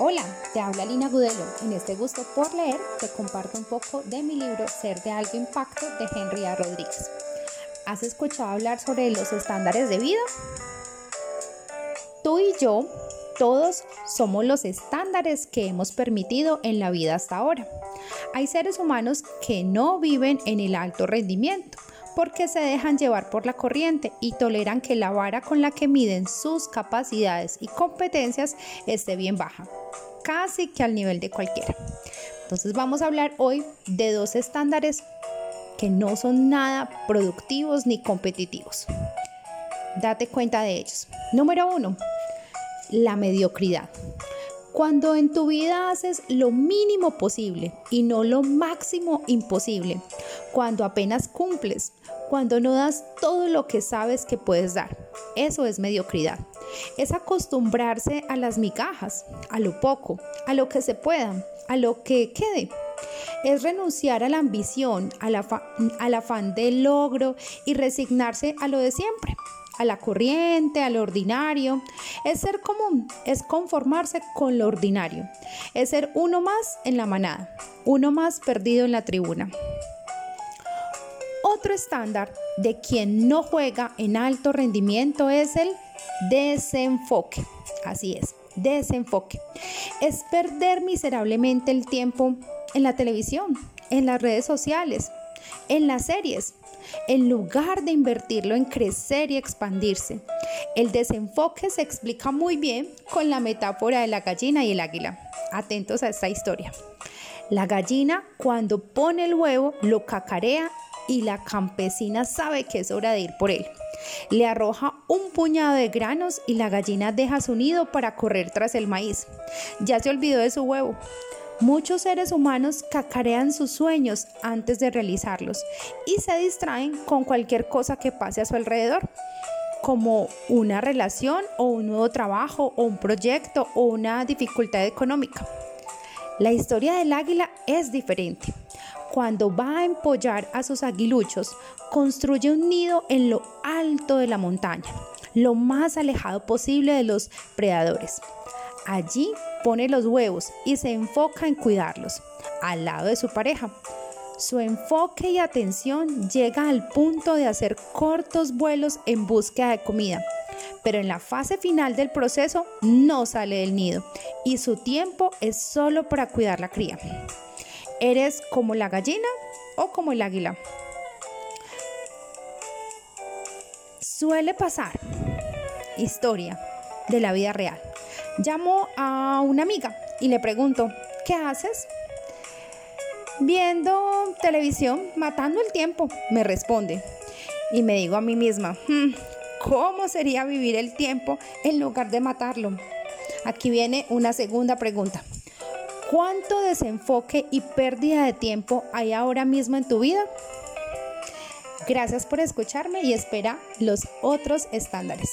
Hola, te habla Lina Gudelo. En este gusto por leer te comparto un poco de mi libro Ser de alto impacto de Henry A. Rodríguez. ¿Has escuchado hablar sobre los estándares de vida? Tú y yo, todos somos los estándares que hemos permitido en la vida hasta ahora. Hay seres humanos que no viven en el alto rendimiento porque se dejan llevar por la corriente y toleran que la vara con la que miden sus capacidades y competencias esté bien baja, casi que al nivel de cualquiera. Entonces vamos a hablar hoy de dos estándares que no son nada productivos ni competitivos. Date cuenta de ellos. Número uno, la mediocridad. Cuando en tu vida haces lo mínimo posible y no lo máximo imposible, cuando apenas cumples, cuando no das todo lo que sabes que puedes dar, eso es mediocridad. Es acostumbrarse a las migajas, a lo poco, a lo que se pueda, a lo que quede. Es renunciar a la ambición, al, afán de logro y resignarse a lo de siempre a la corriente, a lo ordinario. Es ser común, es conformarse con lo ordinario. Es ser uno más en la manada, uno más perdido en la tribuna. Otro estándar de quien no juega en alto rendimiento es el desenfoque. Así es, desenfoque. Es perder miserablemente el tiempo en la televisión, en las redes sociales, en las series, en lugar de invertirlo en crecer y expandirse. El desenfoque se explica muy bien con la metáfora de la gallina y el águila. Atentos a esta historia. La gallina cuando pone el huevo lo cacarea y la campesina sabe que es hora de ir por él. Le arroja un puñado de granos y la gallina deja su nido para correr tras el maíz. Ya se olvidó de su huevo. Muchos seres humanos cacarean sus sueños antes de realizarlos y se distraen con cualquier cosa que pase a su alrededor, como una relación o un nuevo trabajo o un proyecto o una dificultad económica. La historia del águila es diferente. Cuando va a empollar a sus aguiluchos, construye un nido en lo alto de la montaña, lo más alejado posible de los predadores. Allí pone los huevos y se enfoca en cuidarlos, al lado de su pareja. Su enfoque y atención llega al punto de hacer cortos vuelos en búsqueda de comida, pero en la fase final del proceso no sale del nido y su tiempo es solo para cuidar la cría. ¿Eres como la gallina o como el águila? Suele pasar historia de la vida real. Llamo a una amiga y le pregunto, ¿qué haces? Viendo televisión, matando el tiempo, me responde. Y me digo a mí misma, hmm, ¿cómo sería vivir el tiempo en lugar de matarlo? Aquí viene una segunda pregunta. ¿Cuánto desenfoque y pérdida de tiempo hay ahora mismo en tu vida? Gracias por escucharme y espera los otros estándares.